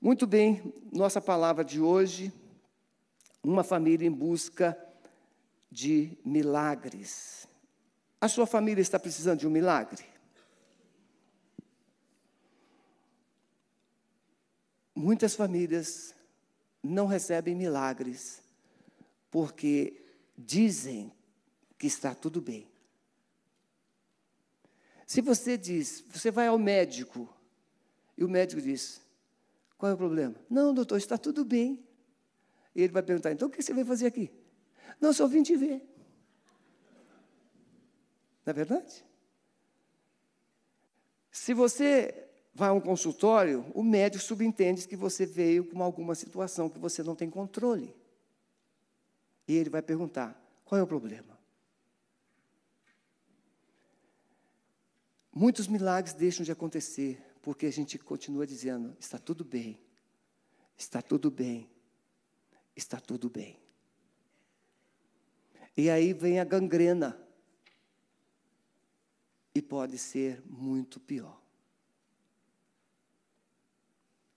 Muito bem, nossa palavra de hoje, uma família em busca de milagres. A sua família está precisando de um milagre? Muitas famílias não recebem milagres porque dizem que está tudo bem. Se você diz, você vai ao médico e o médico diz: Qual é o problema? Não, doutor, está tudo bem. E ele vai perguntar: Então o que você vai fazer aqui? Não, só vim te ver. Não é verdade? Se você vai a um consultório, o médico subentende que você veio com alguma situação que você não tem controle. E ele vai perguntar: qual é o problema? Muitos milagres deixam de acontecer porque a gente continua dizendo: está tudo bem, está tudo bem, está tudo bem. E aí vem a gangrena. E pode ser muito pior.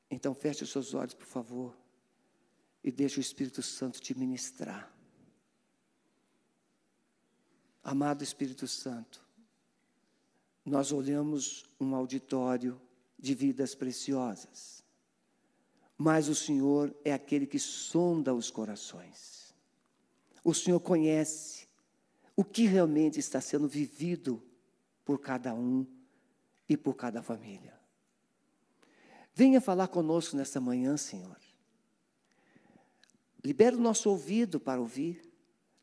Então feche os seus olhos, por favor, e deixe o Espírito Santo te ministrar. Amado Espírito Santo, nós olhamos um auditório de vidas preciosas, mas o Senhor é aquele que sonda os corações. O Senhor conhece o que realmente está sendo vivido por cada um e por cada família. Venha falar conosco nesta manhã, Senhor. Libera o nosso ouvido para ouvir,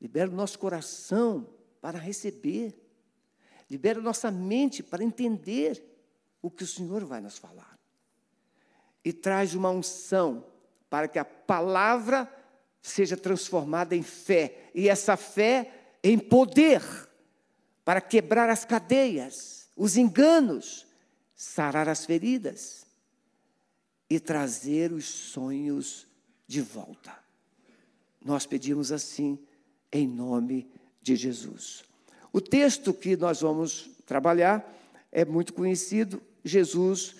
libera o nosso coração para receber, libera a nossa mente para entender o que o Senhor vai nos falar. E traz uma unção para que a palavra seja transformada em fé, e essa fé em poder para quebrar as cadeias, os enganos, sarar as feridas e trazer os sonhos de volta. Nós pedimos assim, em nome de Jesus. O texto que nós vamos trabalhar é muito conhecido: Jesus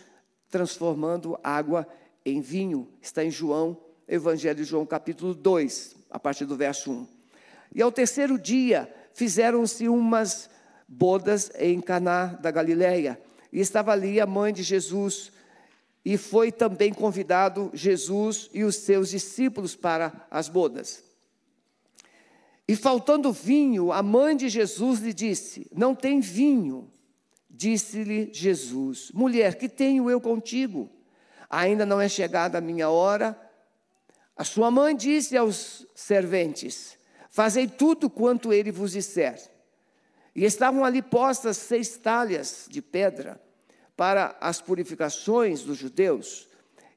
transformando água em vinho. Está em João, Evangelho de João, capítulo 2, a partir do verso 1. E ao terceiro dia fizeram-se umas bodas em Caná da Galileia, e estava ali a mãe de Jesus, e foi também convidado Jesus e os seus discípulos para as bodas. E faltando vinho, a mãe de Jesus lhe disse: Não tem vinho. Disse-lhe Jesus: Mulher, que tenho eu contigo? Ainda não é chegada a minha hora. A sua mãe disse aos serventes: Fazei tudo quanto ele vos disser. E estavam ali postas seis talhas de pedra para as purificações dos judeus,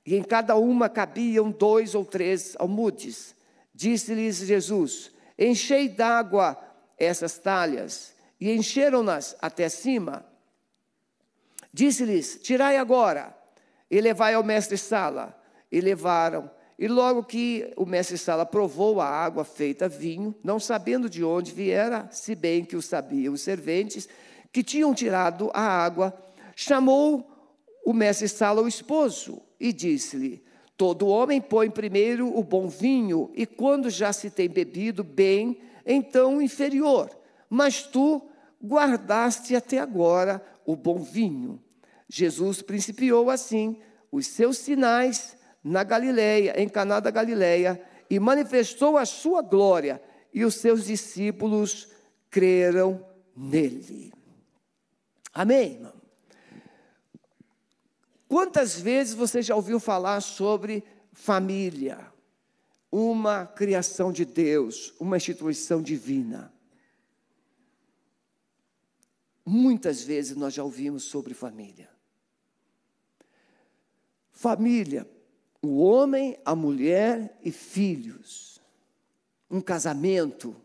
e em cada uma cabiam dois ou três almudes. Disse-lhes Jesus: Enchei d'água essas talhas, e encheram-nas até cima. Disse-lhes: Tirai agora, e levai ao mestre-sala. E levaram. E logo que o mestre-sala provou a água feita vinho, não sabendo de onde viera, se bem que o sabiam os serventes, que tinham tirado a água, chamou o mestre Sala o esposo e disse-lhe: Todo homem põe primeiro o bom vinho, e quando já se tem bebido bem, então o inferior. Mas tu guardaste até agora o bom vinho. Jesus principiou assim os seus sinais na Galileia, em Caná da Galileia, e manifestou a sua glória, e os seus discípulos creram nele. Amém, irmão? Quantas vezes você já ouviu falar sobre família? Uma criação de Deus, uma instituição divina. Muitas vezes nós já ouvimos sobre família. Família, o homem, a mulher e filhos. Um casamento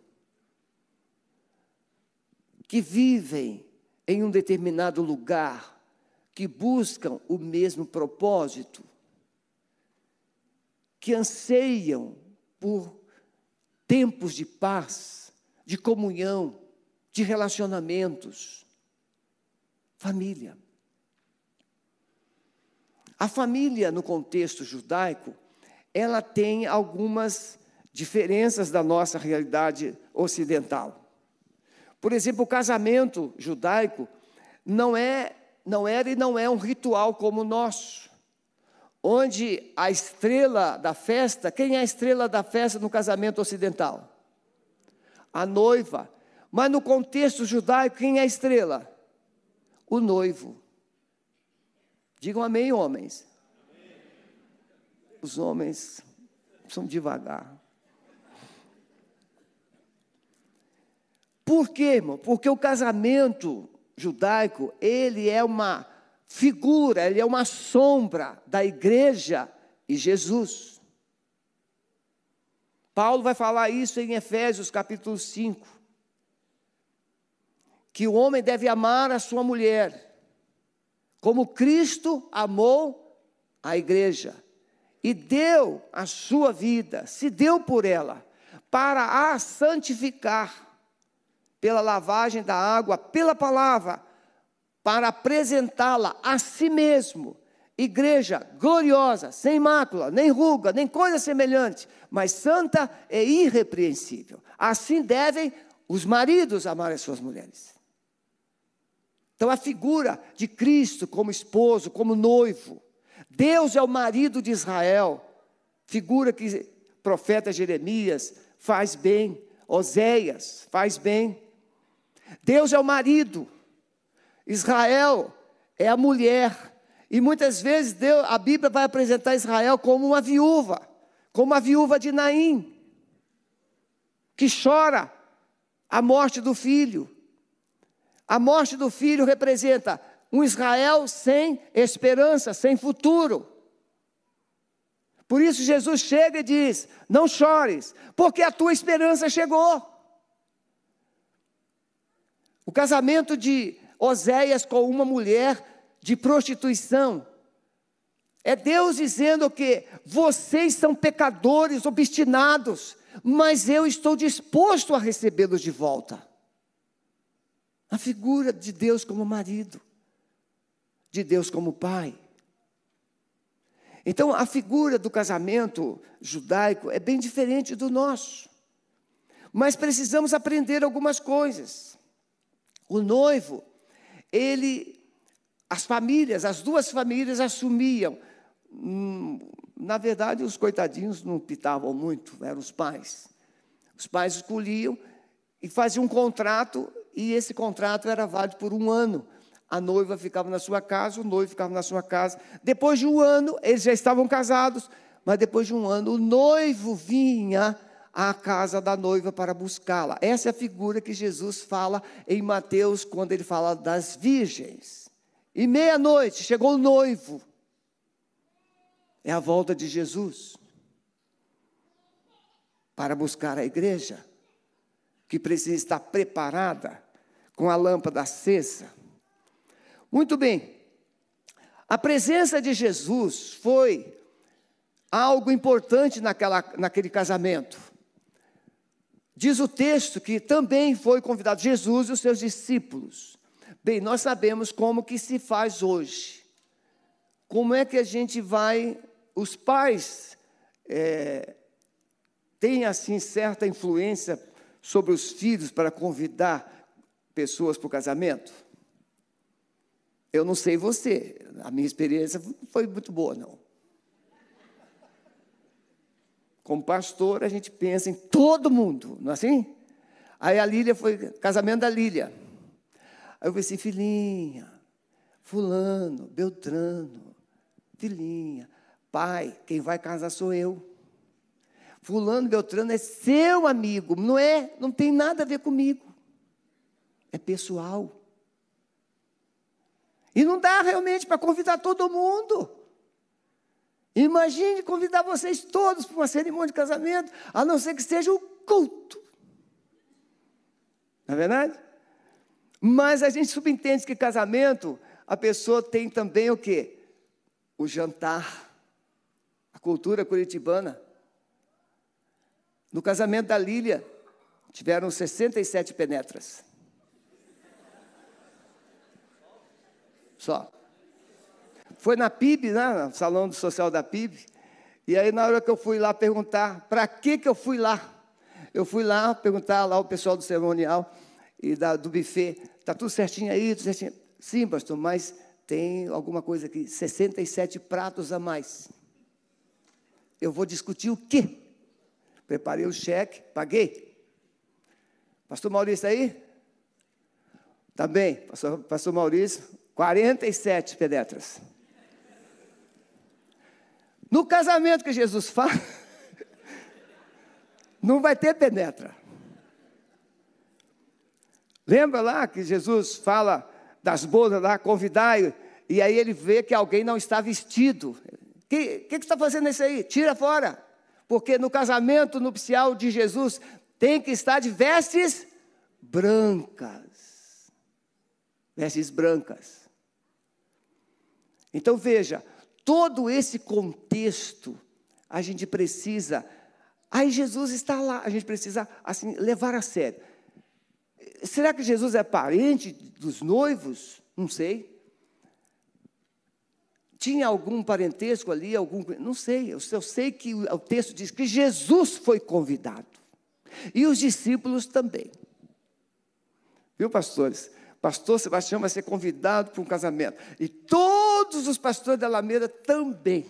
que vivem em um determinado lugar que buscam o mesmo propósito, que anseiam por tempos de paz, de comunhão, de relacionamentos. Família. A família, no contexto judaico, ela tem algumas diferenças da nossa realidade ocidental. Por exemplo, o casamento judaico não é não era e não é um ritual como o nosso, onde a estrela da festa, quem é a estrela da festa no casamento ocidental? A noiva. Mas no contexto judaico, quem é a estrela? O noivo. Digam amém, homens. Os homens são devagar. Por quê, irmão? Porque o casamento judaico, ele é uma figura, ele é uma sombra da igreja e Jesus. Paulo vai falar isso em Efésios capítulo 5. Que o homem deve amar a sua mulher, como Cristo amou a igreja e deu a sua vida, se deu por ela, para a santificar pela lavagem da água, pela palavra, para apresentá-la a si mesmo, igreja gloriosa, sem mácula, nem ruga, nem coisa semelhante, mas santa e irrepreensível. Assim devem os maridos amar as suas mulheres. Então, a figura de Cristo como esposo, como noivo, Deus é o marido de Israel, figura que profeta Jeremias faz bem, Oséias faz bem. Deus é o marido, Israel é a mulher. E muitas vezes Deus, a Bíblia vai apresentar Israel como uma viúva, como a viúva de Naim, que chora a morte do filho. A morte do filho representa um Israel sem esperança, sem futuro. Por isso Jesus chega e diz: Não chores, porque a tua esperança chegou. O casamento de Oséias com uma mulher de prostituição. É Deus dizendo que vocês são pecadores obstinados, mas eu estou disposto a recebê-los de volta. A figura de Deus como marido, de Deus como pai. Então, a figura do casamento judaico é bem diferente do nosso. Mas precisamos aprender algumas coisas. O noivo, ele, as famílias, as duas famílias assumiam. Hum, na verdade, os coitadinhos não pitavam muito, eram os pais. Os pais escolhiam e faziam um contrato, e esse contrato era válido por um ano. A noiva ficava na sua casa, o noivo ficava na sua casa. Depois de um ano, eles já estavam casados, mas depois de um ano, o noivo vinha à casa da noiva para buscá-la. Essa é a figura que Jesus fala em Mateus, quando ele fala das virgens. E meia-noite chegou o noivo. É a volta de Jesus para buscar a igreja, que precisa estar preparada com a lâmpada acesa. Muito bem, a presença de Jesus foi algo importante naquela, naquele casamento. Diz o texto que também foi convidado Jesus e os seus discípulos. Bem, nós sabemos como que se faz hoje. Como é que a gente vai, os pais é, têm assim certa influência sobre os filhos para convidar pessoas para o casamento? Eu não sei você, a minha experiência foi muito boa, não. Como pastor, a gente pensa em todo mundo, não é assim? Aí a Lília foi, casamento da Lília. Aí eu assim, filhinha, fulano, Beltrano, filhinha, pai, quem vai casar sou eu. Fulano, Beltrano é seu amigo, não é? Não tem nada a ver comigo. É pessoal. E não dá realmente para convidar todo mundo. Imagine convidar vocês todos para uma cerimônia de casamento, a não ser que seja o culto. Não é verdade? Mas a gente subentende que casamento, a pessoa tem também o quê? O jantar. A cultura curitibana. No casamento da Lília, tiveram 67 penetras. Só. foi na PIB, né, no Salão Social da PIB. E aí, na hora que eu fui lá perguntar, para que, que eu fui lá? Eu fui lá perguntar lá o pessoal do cerimonial e da, do buffet, está tudo certinho aí? Tudo certinho? Sim, pastor, mas tem alguma coisa aqui, 67 pratos a mais. Eu vou discutir o quê? Preparei o cheque, paguei. Pastor Maurício aí? Tá bem, pastor, pastor Maurício, 47 pedetras. No casamento que Jesus fala, não vai ter penetra. Lembra lá que Jesus fala das bodas lá, convidai, e aí ele vê que alguém não está vestido. O que, que, que está fazendo isso aí? Tira fora. Porque no casamento nupcial de Jesus tem que estar de vestes brancas. Vestes brancas. Então veja, todo esse contexto a gente precisa. Aí Jesus está lá, a gente precisa assim levar a sério. Será que Jesus é parente dos noivos? Não sei. Tinha algum parentesco ali, algum. Não sei. Eu, eu sei que o, o texto diz que Jesus foi convidado. E os discípulos também. Viu, pastores? Pastor Sebastião vai ser convidado para um casamento. E todos os pastores da Alameda também.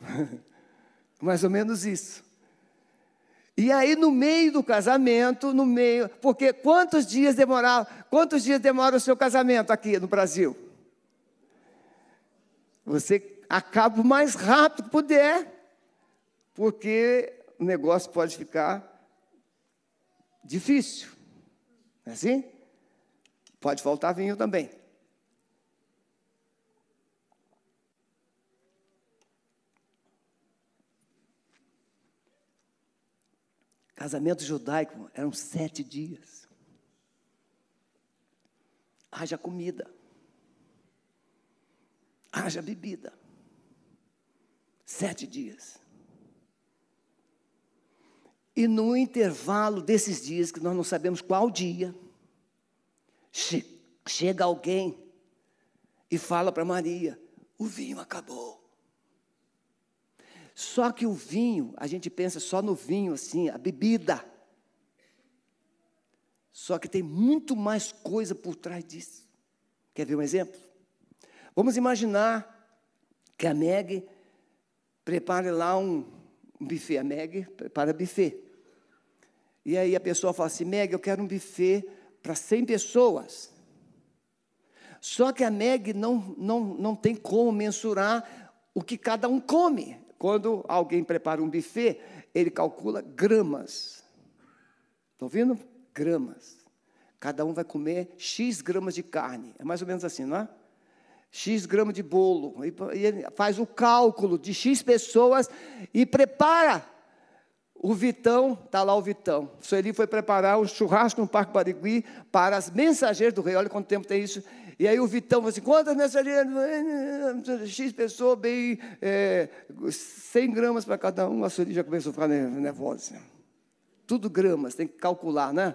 Mais ou menos isso. E aí, no meio do casamento, no meio. Porque quantos dias demorava? Quantos dias demora o seu casamento aqui no Brasil? Você acaba o mais rápido que puder, porque o negócio pode ficar difícil. Não é assim? Pode faltar vinho também. Casamento judaico eram sete dias. Haja comida. Haja bebida. Sete dias. E no intervalo desses dias, que nós não sabemos qual dia, che chega alguém e fala para Maria: o vinho acabou. Só que o vinho, a gente pensa só no vinho, assim, a bebida. Só que tem muito mais coisa por trás disso. Quer ver um exemplo? Vamos imaginar que a Meg prepare lá um, um buffet. A Meg prepara buffet. E aí a pessoa fala assim: Meg, eu quero um buffet para 100 pessoas. Só que a Meg não, não, não tem como mensurar o que cada um come. Quando alguém prepara um buffet, ele calcula gramas. Estão ouvindo? Gramas. Cada um vai comer X gramas de carne. É mais ou menos assim, não é? X gramas de bolo. E ele faz o cálculo de X pessoas e prepara. O Vitão, está lá o Vitão. O Sueli foi preparar um churrasco no Parque Barigui para as mensageiras do rei. Olha quanto tempo tem isso. E aí o Vitão falou assim: quantas mensageiras? X pessoas, bem é, 100 gramas para cada um. A Sueli já começou a ficar nervosa. Tudo gramas, tem que calcular, né?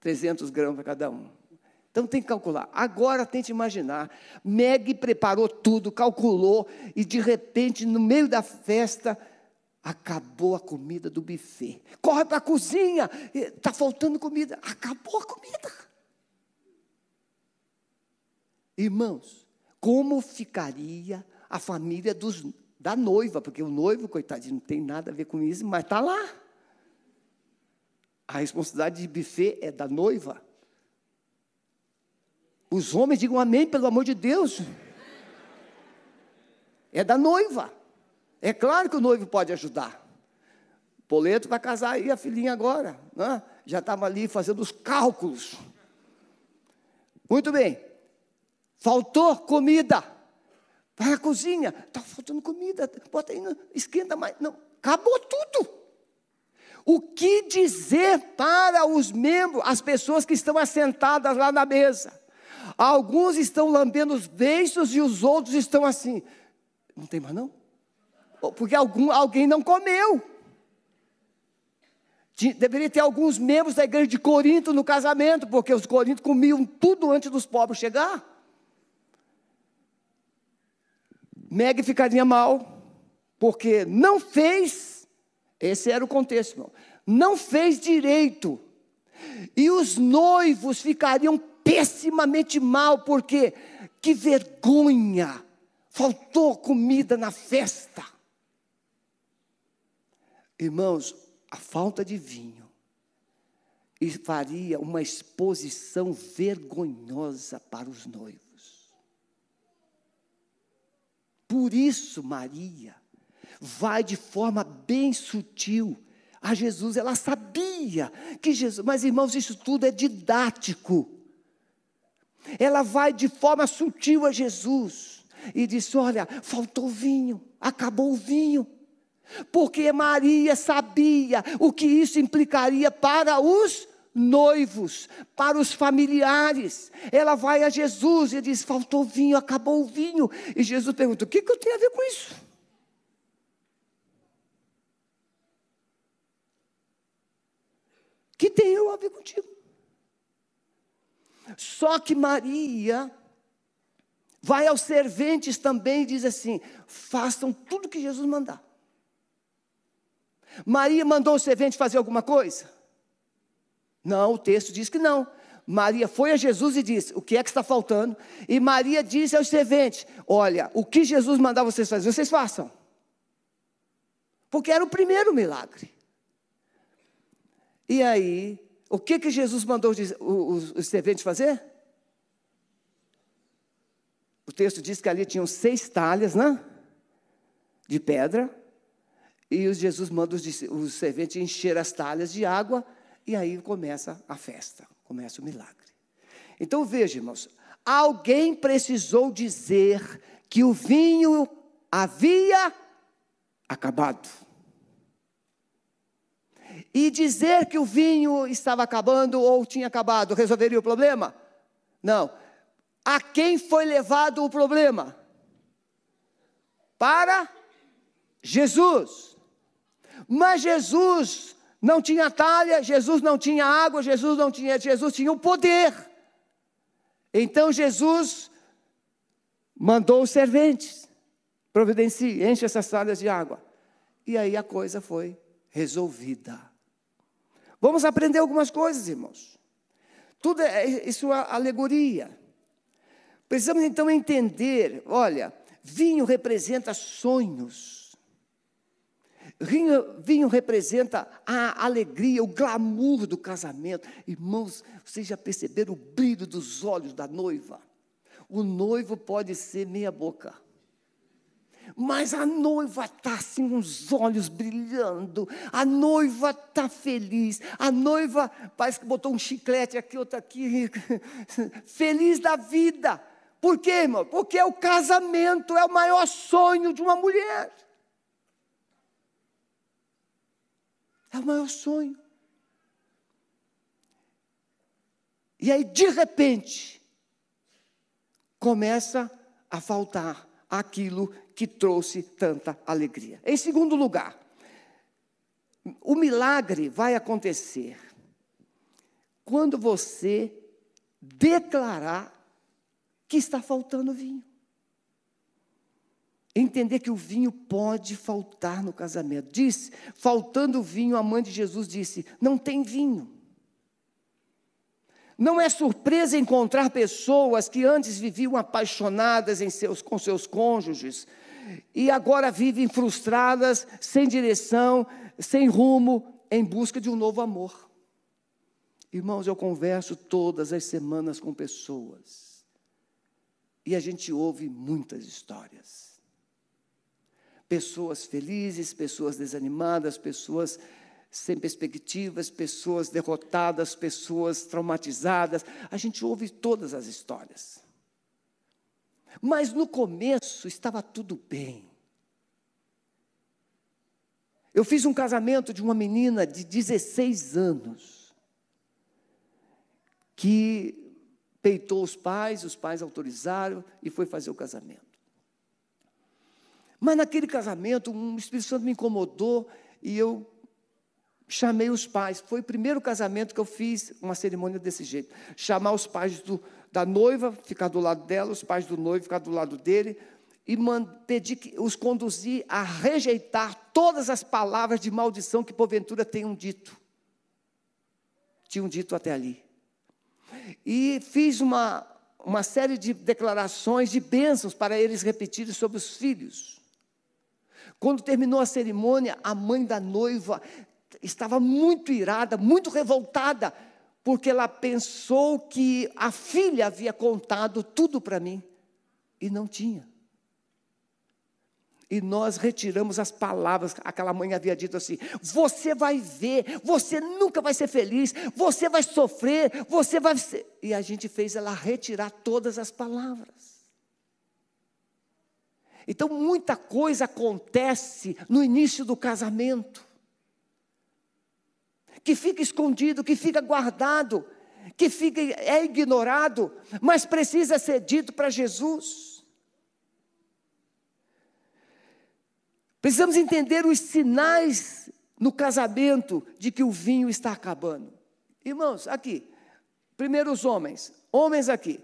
300 gramas para cada um. Então tem que calcular. Agora tente imaginar. Meg preparou tudo, calculou, e de repente, no meio da festa, Acabou a comida do buffet. Corre para a cozinha. Está faltando comida. Acabou a comida. Irmãos, como ficaria a família dos, da noiva? Porque o noivo, coitadinho, não tem nada a ver com isso, mas está lá. A responsabilidade de buffet é da noiva. Os homens digam amém, pelo amor de Deus. É da noiva. É claro que o noivo pode ajudar. Poleto vai casar aí a filhinha agora. Né? Já estava ali fazendo os cálculos. Muito bem. Faltou comida. Vai à cozinha. Está faltando comida. Bota aí, esquenta mais. Não, acabou tudo. O que dizer para os membros, as pessoas que estão assentadas lá na mesa? Alguns estão lambendo os beiços e os outros estão assim. Não tem mais não? Porque algum, alguém não comeu. Deveria ter alguns membros da igreja de Corinto no casamento, porque os corintos comiam tudo antes dos pobres chegar. Meg ficaria mal, porque não fez, esse era o contexto, irmão, não fez direito. E os noivos ficariam pessimamente mal, porque que vergonha, faltou comida na festa. Irmãos, a falta de vinho faria uma exposição vergonhosa para os noivos. Por isso, Maria vai de forma bem sutil a Jesus. Ela sabia que Jesus, mas irmãos, isso tudo é didático. Ela vai de forma sutil a Jesus e diz: Olha, faltou vinho, acabou o vinho. Porque Maria sabia o que isso implicaria para os noivos, para os familiares. Ela vai a Jesus e diz: faltou vinho, acabou o vinho. E Jesus pergunta: o que, que eu tenho a ver com isso? que tem eu a ver contigo? Só que Maria vai aos serventes também e diz assim: façam tudo que Jesus mandar. Maria mandou o servente fazer alguma coisa? Não, o texto diz que não. Maria foi a Jesus e disse: O que é que está faltando? E Maria disse aos serventes: Olha, o que Jesus mandar vocês fazer, vocês façam. Porque era o primeiro milagre. E aí, o que, que Jesus mandou os, serventes fazer? O texto diz que ali tinham seis talhas, né? De pedra. E Jesus manda os, os serventes encher as talhas de água e aí começa a festa, começa o milagre. Então veja, irmãos, alguém precisou dizer que o vinho havia acabado. E dizer que o vinho estava acabando ou tinha acabado resolveria o problema? Não. A quem foi levado o problema? Para Jesus. Mas Jesus não tinha talha, Jesus não tinha água, Jesus não tinha, Jesus tinha o poder. Então Jesus mandou os serventes, providencie, enche essas talhas de água. E aí a coisa foi resolvida. Vamos aprender algumas coisas, irmãos. Tudo é isso é alegoria. Precisamos então entender, olha, vinho representa sonhos. Vinho, vinho, representa a alegria, o glamour do casamento. Irmãos, vocês já perceberam o brilho dos olhos da noiva? O noivo pode ser meia boca. Mas a noiva está assim, os olhos brilhando, a noiva está feliz, a noiva parece que botou um chiclete aqui, outro aqui, feliz da vida. Por quê, irmão? Porque o casamento é o maior sonho de uma mulher. É o maior sonho. E aí, de repente, começa a faltar aquilo que trouxe tanta alegria. Em segundo lugar, o milagre vai acontecer quando você declarar que está faltando vinho. Entender que o vinho pode faltar no casamento. Diz, faltando vinho, a mãe de Jesus disse: não tem vinho. Não é surpresa encontrar pessoas que antes viviam apaixonadas em seus, com seus cônjuges e agora vivem frustradas, sem direção, sem rumo, em busca de um novo amor. Irmãos, eu converso todas as semanas com pessoas e a gente ouve muitas histórias pessoas felizes, pessoas desanimadas, pessoas sem perspectivas, pessoas derrotadas, pessoas traumatizadas. A gente ouve todas as histórias. Mas no começo estava tudo bem. Eu fiz um casamento de uma menina de 16 anos, que peitou os pais, os pais autorizaram e foi fazer o casamento. Mas naquele casamento, um Espírito Santo me incomodou e eu chamei os pais. Foi o primeiro casamento que eu fiz uma cerimônia desse jeito. Chamar os pais do, da noiva, ficar do lado dela, os pais do noivo, ficar do lado dele. e pedi que os conduzi a rejeitar todas as palavras de maldição que porventura tenham dito. Tinham dito até ali. E fiz uma, uma série de declarações de bênçãos para eles repetirem sobre os filhos. Quando terminou a cerimônia, a mãe da noiva estava muito irada, muito revoltada, porque ela pensou que a filha havia contado tudo para mim e não tinha. E nós retiramos as palavras que aquela mãe havia dito assim: você vai ver, você nunca vai ser feliz, você vai sofrer, você vai ser. E a gente fez ela retirar todas as palavras. Então, muita coisa acontece no início do casamento, que fica escondido, que fica guardado, que fica, é ignorado, mas precisa ser dito para Jesus. Precisamos entender os sinais no casamento de que o vinho está acabando. Irmãos, aqui, primeiro os homens, homens aqui.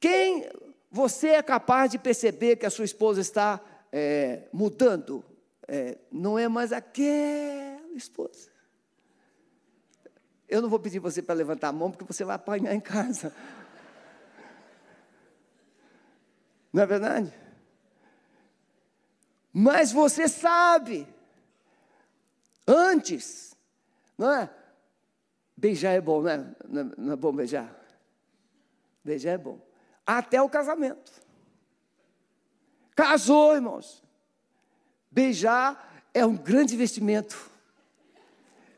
Quem você é capaz de perceber que a sua esposa está é, mudando? É, não é mais aquela esposa. Eu não vou pedir você para levantar a mão, porque você vai apanhar em casa. Não é verdade? Mas você sabe, antes, não é? Beijar é bom, né? Não é bom beijar? Beijar é bom. Até o casamento. Casou, irmãos. Beijar é um grande investimento.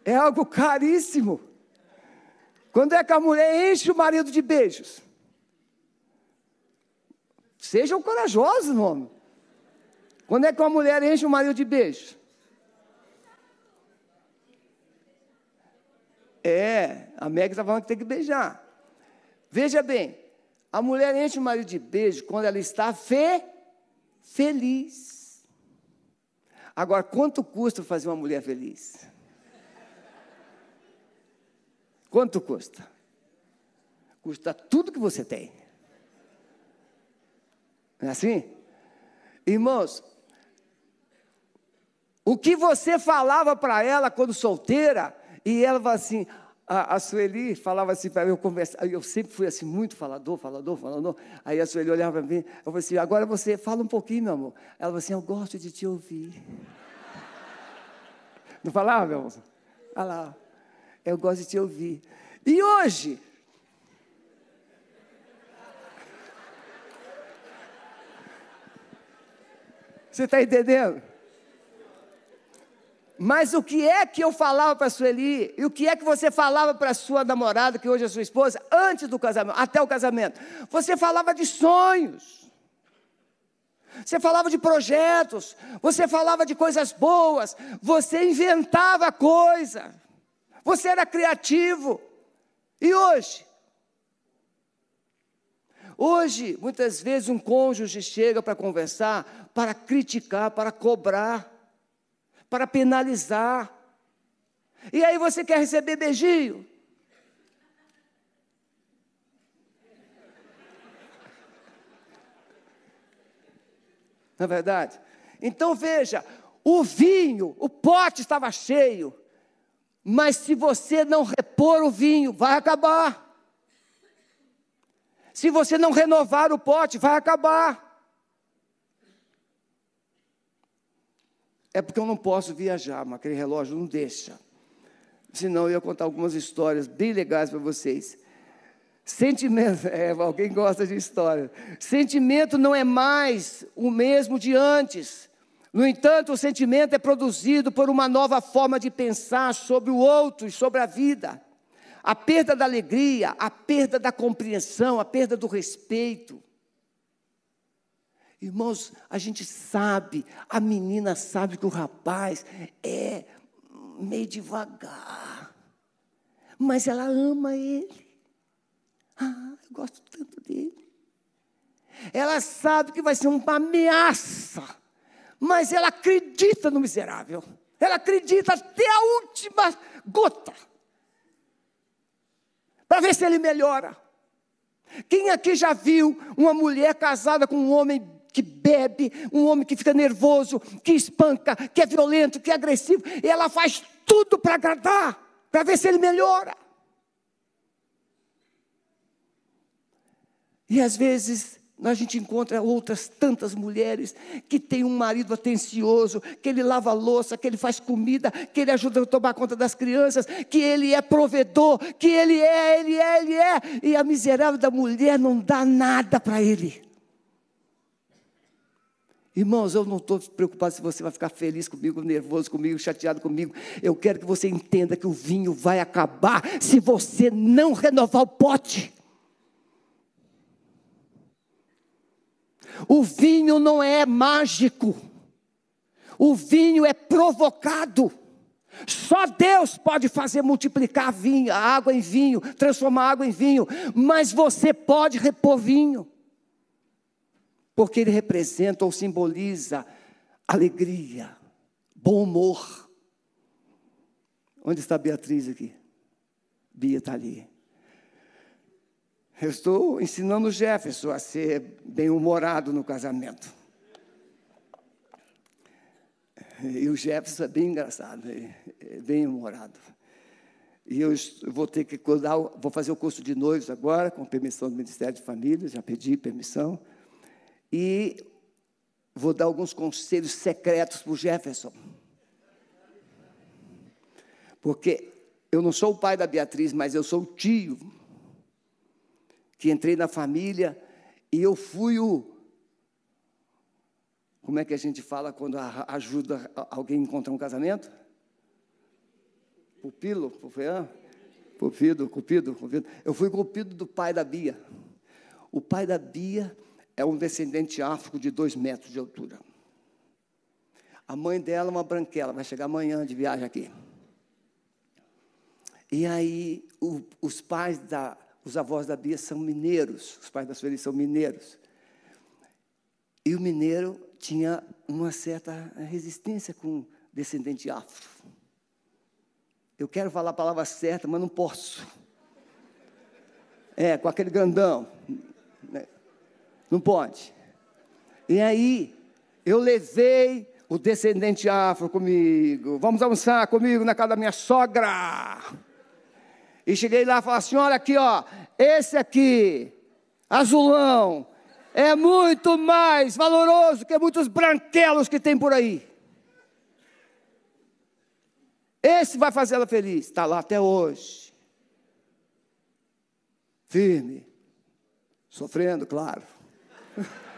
É algo caríssimo. Quando é que a mulher enche o marido de beijos? Sejam corajosos, homem. Quando é que uma mulher enche o marido de beijos? É, a Meg está falando que tem que beijar. Veja bem, a mulher enche o marido de beijo quando ela está fe feliz. Agora, quanto custa fazer uma mulher feliz? Quanto custa? Custa tudo que você tem. Não é assim? Irmãos, o que você falava para ela quando solteira, e ela falava assim, a, a Sueli falava assim para eu conversar, eu sempre fui assim, muito falador, falador, falador. Aí a Sueli olhava para mim, eu falei assim, agora você fala um pouquinho, meu amor. Ela falou assim, eu gosto de te ouvir. Não falava, meu amor? Olha lá, eu gosto de te ouvir. E hoje? Você está entendendo? Mas o que é que eu falava para a Sueli? E o que é que você falava para a sua namorada, que hoje é sua esposa, antes do casamento, até o casamento? Você falava de sonhos. Você falava de projetos, você falava de coisas boas, você inventava coisa, você era criativo. E hoje? Hoje, muitas vezes, um cônjuge chega para conversar, para criticar, para cobrar para penalizar. E aí você quer receber beijinho? Na é verdade? Então veja, o vinho, o pote estava cheio, mas se você não repor o vinho, vai acabar. Se você não renovar o pote, vai acabar. É porque eu não posso viajar, mas aquele relógio não deixa. Senão eu ia contar algumas histórias bem legais para vocês. Sentimento, é, alguém gosta de história. Sentimento não é mais o mesmo de antes. No entanto, o sentimento é produzido por uma nova forma de pensar sobre o outro e sobre a vida. A perda da alegria, a perda da compreensão, a perda do respeito. Irmãos, a gente sabe, a menina sabe que o rapaz é meio devagar, mas ela ama ele. Ah, eu gosto tanto dele. Ela sabe que vai ser uma ameaça, mas ela acredita no miserável. Ela acredita até a última gota para ver se ele melhora. Quem aqui já viu uma mulher casada com um homem que bebe, um homem que fica nervoso, que espanca, que é violento, que é agressivo, e ela faz tudo para agradar, para ver se ele melhora. E às vezes a gente encontra outras tantas mulheres que têm um marido atencioso, que ele lava louça, que ele faz comida, que ele ajuda a tomar conta das crianças, que ele é provedor, que ele é, ele é, ele é, e a miserável da mulher não dá nada para ele. Irmãos, eu não estou preocupado se você vai ficar feliz comigo, nervoso comigo, chateado comigo. Eu quero que você entenda que o vinho vai acabar se você não renovar o pote. O vinho não é mágico, o vinho é provocado. Só Deus pode fazer multiplicar vinho, a água em vinho, transformar a água em vinho, mas você pode repor vinho, porque ele representa ou simboliza alegria, bom humor. Onde está Beatriz aqui? Bia está ali. Eu estou ensinando o Jefferson a ser bem-humorado no casamento. E o Jefferson é bem engraçado, é bem-humorado. E eu vou ter que dar, vou fazer o curso de noivos agora, com permissão do Ministério de Família, já pedi permissão. E vou dar alguns conselhos secretos para o Jefferson. Porque eu não sou o pai da Beatriz, mas eu sou o tio que entrei na família e eu fui o. Como é que a gente fala quando ajuda alguém a encontrar um casamento? Pupilo, pupido, cupido, cupido. Eu fui cupido do pai da Bia. O pai da Bia é um descendente afro de dois metros de altura. A mãe dela é uma branquela, vai chegar amanhã de viagem aqui. E aí, o, os pais da, os avós da Bia são mineiros, os pais da Sueli são mineiros. E o mineiro tinha uma certa resistência com descendente afro. Eu quero falar a palavra certa, mas não posso. É, com aquele grandão. Não pode. E aí, eu levei o descendente afro comigo. Vamos almoçar comigo na casa da minha sogra. E cheguei lá e falei assim: olha aqui, ó, esse aqui, azulão, é muito mais valoroso que muitos branquelos que tem por aí. Esse vai fazer ela feliz. Está lá até hoje. Firme. Sofrendo, claro.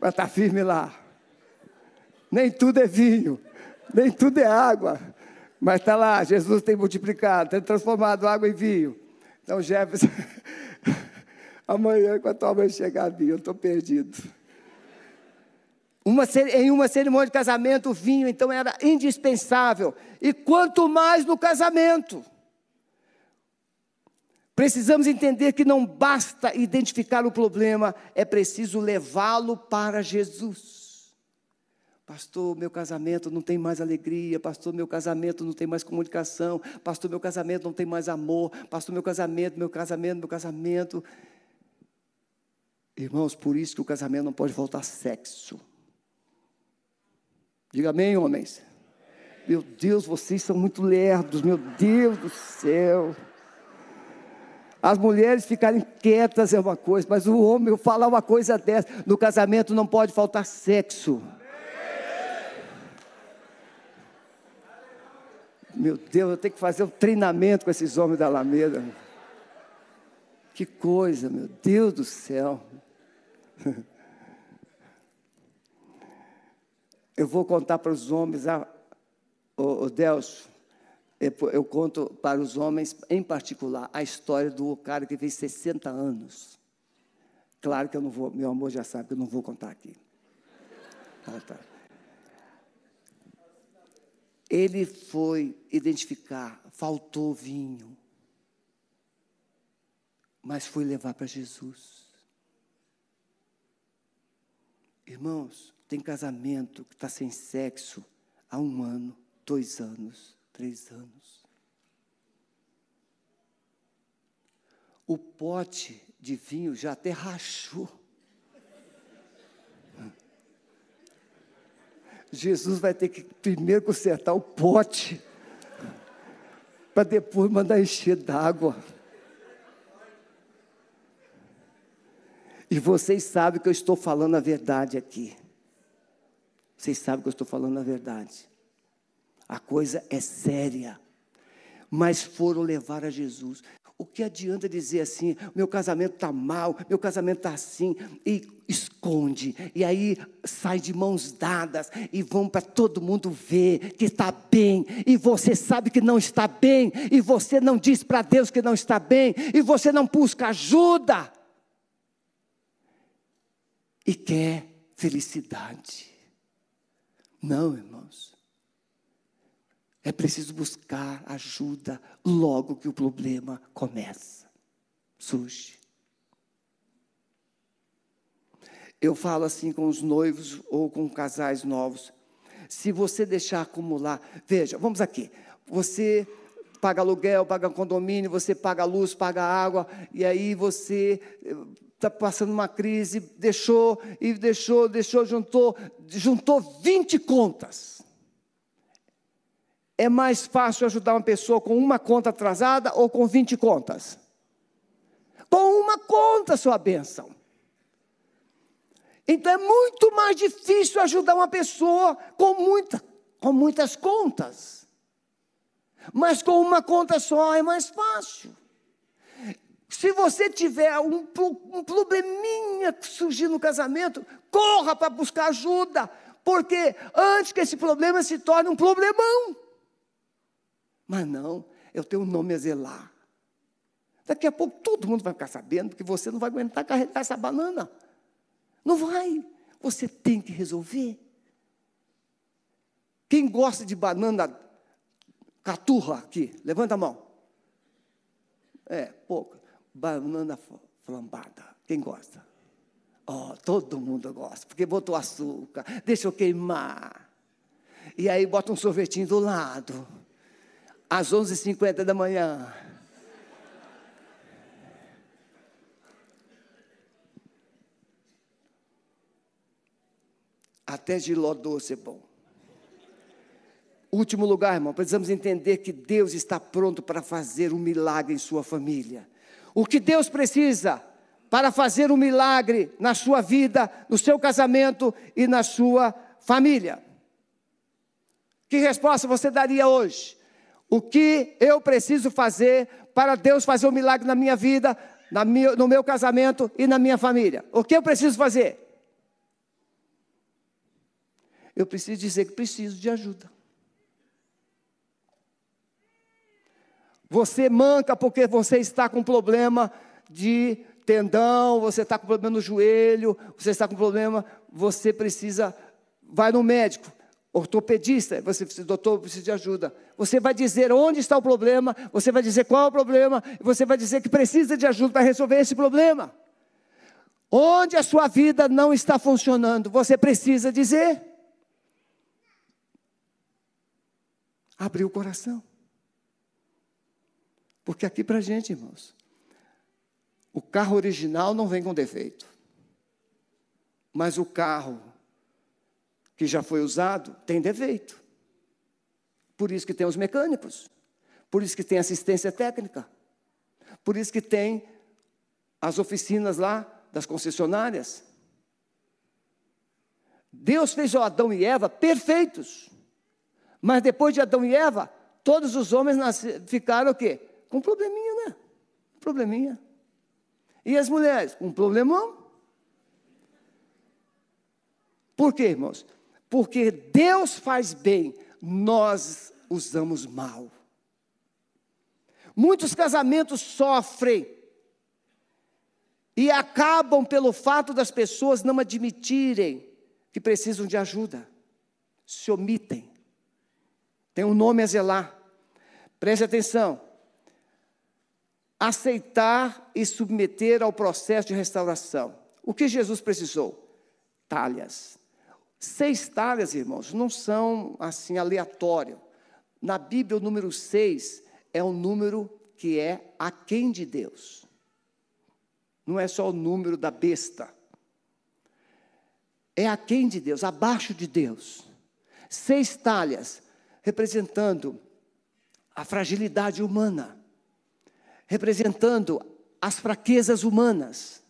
Mas está firme lá. Nem tudo é vinho, nem tudo é água. Mas está lá, Jesus tem multiplicado, tem transformado água em vinho. Então, Jefferson, amanhã, quando a tua mãe chegar, eu estou perdido. Uma, em uma cerimônia de casamento, o vinho, então, era indispensável. E quanto mais no casamento. Precisamos entender que não basta identificar o problema, é preciso levá-lo para Jesus. Pastor, meu casamento não tem mais alegria. Pastor, meu casamento não tem mais comunicação. Pastor, meu casamento não tem mais amor. Pastor, meu casamento, meu casamento, meu casamento. Irmãos, por isso que o casamento não pode voltar sexo. Diga amém, homens. Meu Deus, vocês são muito lerdos, meu Deus do céu. As mulheres ficarem quietas é uma coisa, mas o homem falar uma coisa dessa, no casamento não pode faltar sexo. Meu Deus, eu tenho que fazer um treinamento com esses homens da Alameda. Que coisa, meu Deus do céu. Eu vou contar para os homens, o, o Deus, eu conto para os homens, em particular, a história do cara que fez 60 anos. Claro que eu não vou, meu amor já sabe que eu não vou contar aqui. Tá, tá ele foi identificar, faltou vinho, mas foi levar para Jesus. Irmãos, tem casamento que está sem sexo há um ano, dois anos, três anos. O pote de vinho já até rachou. Jesus vai ter que primeiro consertar o pote, para depois mandar encher d'água. E vocês sabem que eu estou falando a verdade aqui. Vocês sabem que eu estou falando a verdade. A coisa é séria. Mas foram levar a Jesus. O que adianta dizer assim, meu casamento está mal, meu casamento está assim, e esconde, e aí sai de mãos dadas, e vão para todo mundo ver que está bem, e você sabe que não está bem, e você não diz para Deus que não está bem, e você não busca ajuda, e quer felicidade. Não, irmãos. É preciso buscar ajuda logo que o problema começa, surge. Eu falo assim com os noivos ou com casais novos. Se você deixar acumular, veja, vamos aqui. Você paga aluguel, paga condomínio, você paga luz, paga água, e aí você está passando uma crise, deixou e deixou, deixou, juntou, juntou 20 contas. É mais fácil ajudar uma pessoa com uma conta atrasada ou com 20 contas? Com uma conta, sua bênção. Então é muito mais difícil ajudar uma pessoa com, muita, com muitas contas. Mas com uma conta só é mais fácil. Se você tiver um, um probleminha surgir no casamento, corra para buscar ajuda, porque antes que esse problema se torne um problemão. Mas não, eu tenho um nome a zelar. Daqui a pouco todo mundo vai ficar sabendo que você não vai aguentar carregar essa banana. Não vai. Você tem que resolver. Quem gosta de banana caturra aqui? Levanta a mão. É, pouco banana flambada. Quem gosta? Oh, todo mundo gosta, porque botou açúcar, deixa eu queimar. E aí bota um sorvetinho do lado, às 11h50 da manhã. Até giló doce é bom. Último lugar, irmão, precisamos entender que Deus está pronto para fazer um milagre em sua família. O que Deus precisa para fazer um milagre na sua vida, no seu casamento e na sua família? Que resposta você daria hoje? O que eu preciso fazer para Deus fazer um milagre na minha vida, na minha, no meu casamento e na minha família? O que eu preciso fazer? Eu preciso dizer que preciso de ajuda. Você manca porque você está com problema de tendão, você está com problema no joelho, você está com problema, você precisa, vai no médico, ortopedista, você precisa, doutor, precisa de ajuda. Você vai dizer onde está o problema, você vai dizer qual é o problema, você vai dizer que precisa de ajuda para resolver esse problema. Onde a sua vida não está funcionando, você precisa dizer. Abrir o coração. Porque aqui para a gente, irmãos, o carro original não vem com defeito. Mas o carro que já foi usado tem defeito. Por isso que tem os mecânicos. Por isso que tem assistência técnica. Por isso que tem as oficinas lá das concessionárias. Deus fez o Adão e Eva perfeitos. Mas depois de Adão e Eva, todos os homens ficaram o quê? Com probleminha, né? Probleminha. E as mulheres? Um problemão. Por quê, irmãos? Porque Deus faz bem, nós usamos mal. Muitos casamentos sofrem e acabam pelo fato das pessoas não admitirem que precisam de ajuda. Se omitem. Tem um nome a zelar. Preste atenção aceitar e submeter ao processo de restauração. O que Jesus precisou? Talhas. Seis talhas, irmãos, não são assim aleatório. Na Bíblia, o número seis é um número que é aquém de Deus. Não é só o número da besta. É aquém de Deus, abaixo de Deus. Seis talhas, representando a fragilidade humana, representando as fraquezas humanas,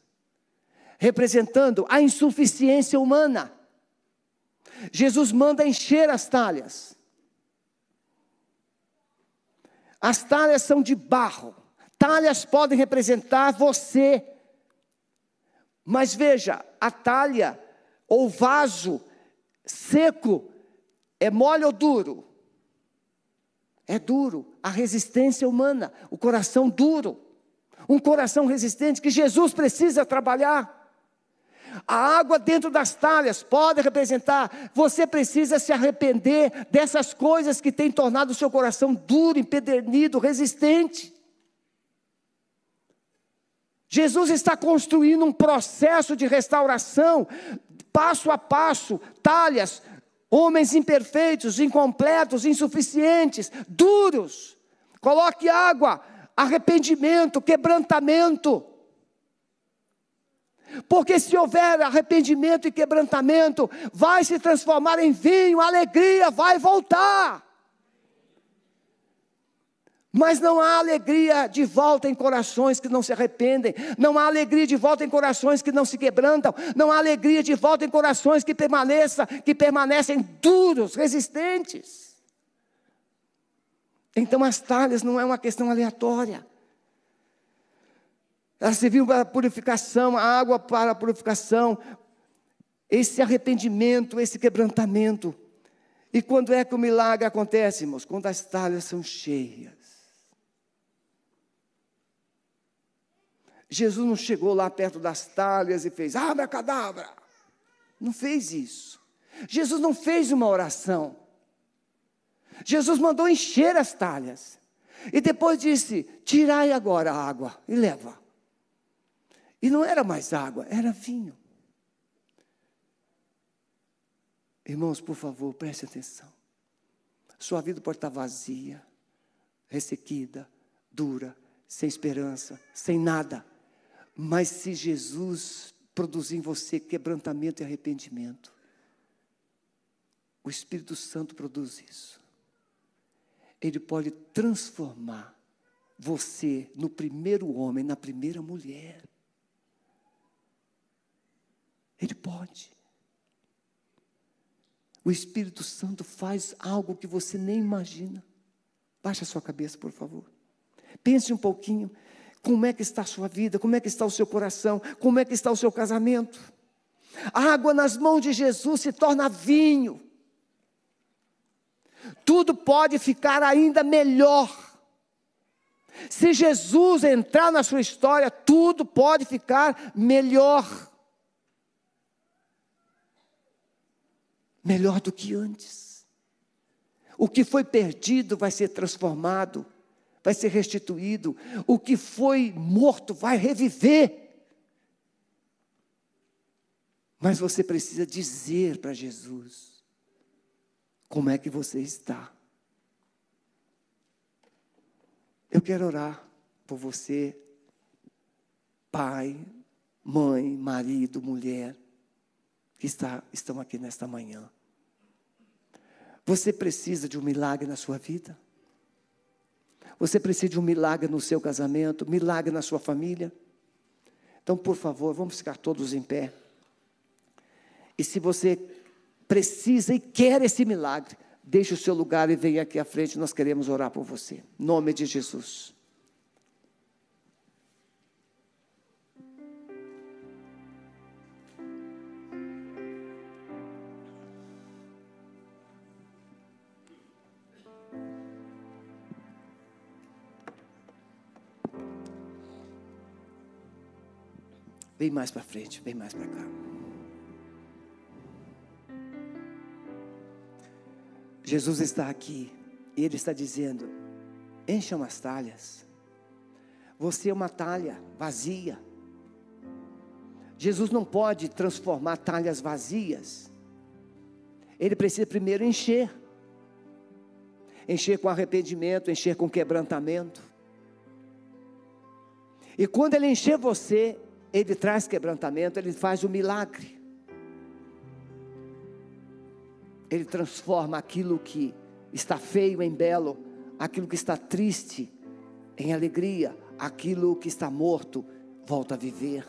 representando a insuficiência humana. Jesus manda encher as talhas. As talhas são de barro. Talhas podem representar você. Mas veja, a talha ou vaso seco é mole ou duro? É duro. A resistência humana, o coração duro. Um coração resistente que Jesus precisa trabalhar. A água dentro das talhas pode representar, você precisa se arrepender dessas coisas que têm tornado o seu coração duro, empedernido, resistente. Jesus está construindo um processo de restauração, passo a passo, talhas, homens imperfeitos, incompletos, insuficientes, duros. Coloque água, arrependimento, quebrantamento. Porque se houver arrependimento e quebrantamento, vai se transformar em vinho, alegria vai voltar. Mas não há alegria de volta em corações que não se arrependem, não há alegria de volta em corações que não se quebrantam, não há alegria de volta em corações que permaneçam, que permanecem duros, resistentes. Então as talhas não é uma questão aleatória. Ela serviu para a purificação, a água para a purificação, esse arrependimento, esse quebrantamento. E quando é que o milagre acontece, irmãos? Quando as talhas são cheias. Jesus não chegou lá perto das talhas e fez, abra cadabra. Não fez isso. Jesus não fez uma oração. Jesus mandou encher as talhas. E depois disse: Tirai agora a água e leva. E não era mais água, era vinho. Irmãos, por favor, preste atenção. Sua vida pode estar vazia, ressequida, dura, sem esperança, sem nada. Mas se Jesus produzir em você quebrantamento e arrependimento, o Espírito Santo produz isso. Ele pode transformar você no primeiro homem, na primeira mulher. Ele pode. O Espírito Santo faz algo que você nem imagina. Baixa a sua cabeça, por favor. Pense um pouquinho. Como é que está a sua vida? Como é que está o seu coração? Como é que está o seu casamento? A água nas mãos de Jesus se torna vinho. Tudo pode ficar ainda melhor. Se Jesus entrar na sua história, tudo pode ficar melhor. Melhor do que antes. O que foi perdido vai ser transformado, vai ser restituído. O que foi morto vai reviver. Mas você precisa dizer para Jesus como é que você está. Eu quero orar por você, pai, mãe, marido, mulher, que está, estão aqui nesta manhã. Você precisa de um milagre na sua vida? Você precisa de um milagre no seu casamento, milagre na sua família? Então, por favor, vamos ficar todos em pé. E se você precisa e quer esse milagre, deixe o seu lugar e venha aqui à frente, nós queremos orar por você. Em nome de Jesus. Vem mais para frente, vem mais para cá. Jesus está aqui e Ele está dizendo: encham as talhas. Você é uma talha vazia. Jesus não pode transformar talhas vazias. Ele precisa primeiro encher. Encher com arrependimento, encher com quebrantamento. E quando ele encher você, ele traz quebrantamento, ele faz o milagre. Ele transforma aquilo que está feio em belo, aquilo que está triste em alegria, aquilo que está morto volta a viver.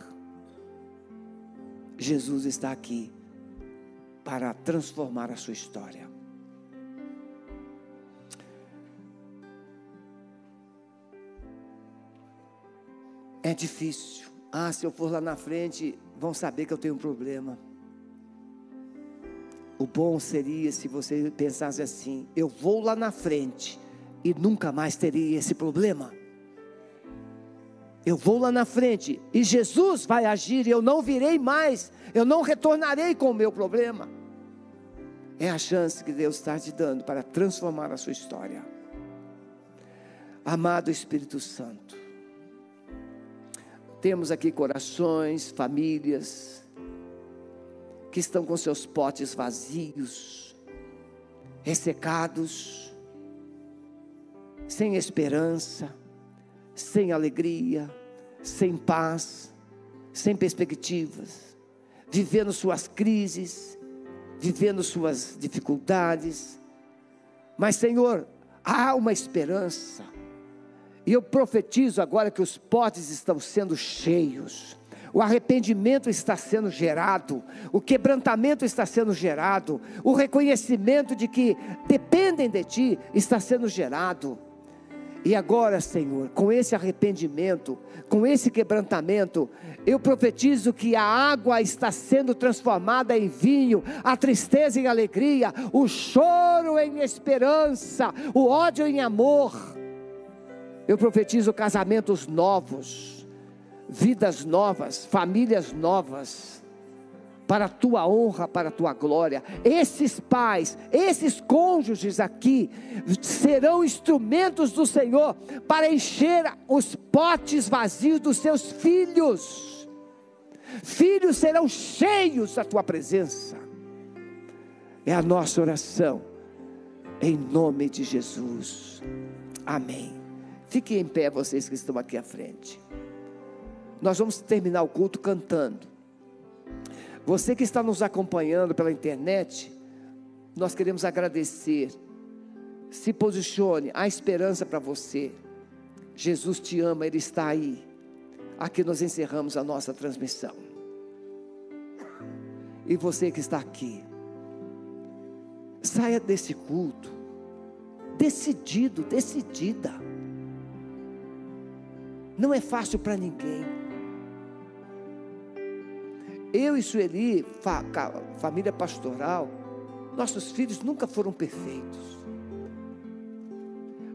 Jesus está aqui para transformar a sua história. É difícil. Ah, se eu for lá na frente, vão saber que eu tenho um problema. O bom seria se você pensasse assim: eu vou lá na frente e nunca mais teria esse problema. Eu vou lá na frente e Jesus vai agir e eu não virei mais, eu não retornarei com o meu problema. É a chance que Deus está te dando para transformar a sua história. Amado Espírito Santo, temos aqui corações, famílias, que estão com seus potes vazios, ressecados, sem esperança, sem alegria, sem paz, sem perspectivas, vivendo suas crises, vivendo suas dificuldades. Mas, Senhor, há uma esperança e eu profetizo agora que os potes estão sendo cheios. O arrependimento está sendo gerado, o quebrantamento está sendo gerado, o reconhecimento de que dependem de Ti está sendo gerado. E agora, Senhor, com esse arrependimento, com esse quebrantamento, eu profetizo que a água está sendo transformada em vinho, a tristeza em alegria, o choro em esperança, o ódio em amor eu profetizo casamentos novos, vidas novas, famílias novas, para a tua honra, para a tua glória. Esses pais, esses cônjuges aqui, serão instrumentos do Senhor para encher os potes vazios dos seus filhos. Filhos serão cheios da tua presença. É a nossa oração, em nome de Jesus. Amém. Fiquem em pé, vocês que estão aqui à frente. Nós vamos terminar o culto cantando. Você que está nos acompanhando pela internet, nós queremos agradecer. Se posicione, há esperança para você. Jesus te ama, Ele está aí. Aqui nós encerramos a nossa transmissão. E você que está aqui, saia desse culto, decidido, decidida não é fácil para ninguém. Eu e Sueli, fa, família pastoral, nossos filhos nunca foram perfeitos,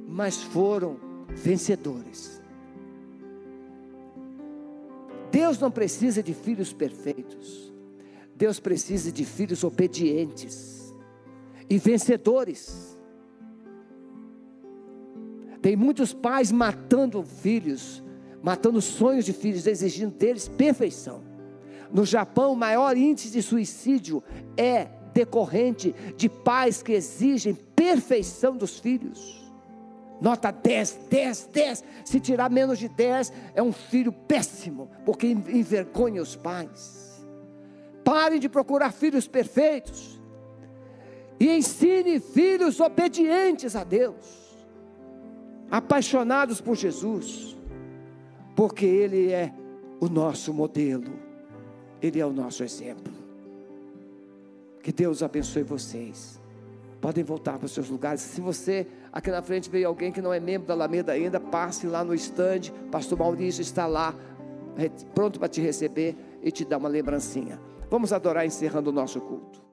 mas foram vencedores. Deus não precisa de filhos perfeitos, Deus precisa de filhos obedientes e vencedores. Tem muitos pais matando filhos matando sonhos de filhos, exigindo deles perfeição. No Japão, o maior índice de suicídio é decorrente de pais que exigem perfeição dos filhos. Nota 10, 10, 10. Se tirar menos de 10, é um filho péssimo, porque envergonha os pais. Parem de procurar filhos perfeitos. E ensine filhos obedientes a Deus, apaixonados por Jesus porque Ele é o nosso modelo, Ele é o nosso exemplo. Que Deus abençoe vocês. Podem voltar para os seus lugares. Se você aqui na frente veio alguém que não é membro da Alameda ainda, passe lá no estande. Pastor Maurício está lá, pronto para te receber e te dar uma lembrancinha. Vamos adorar encerrando o nosso culto.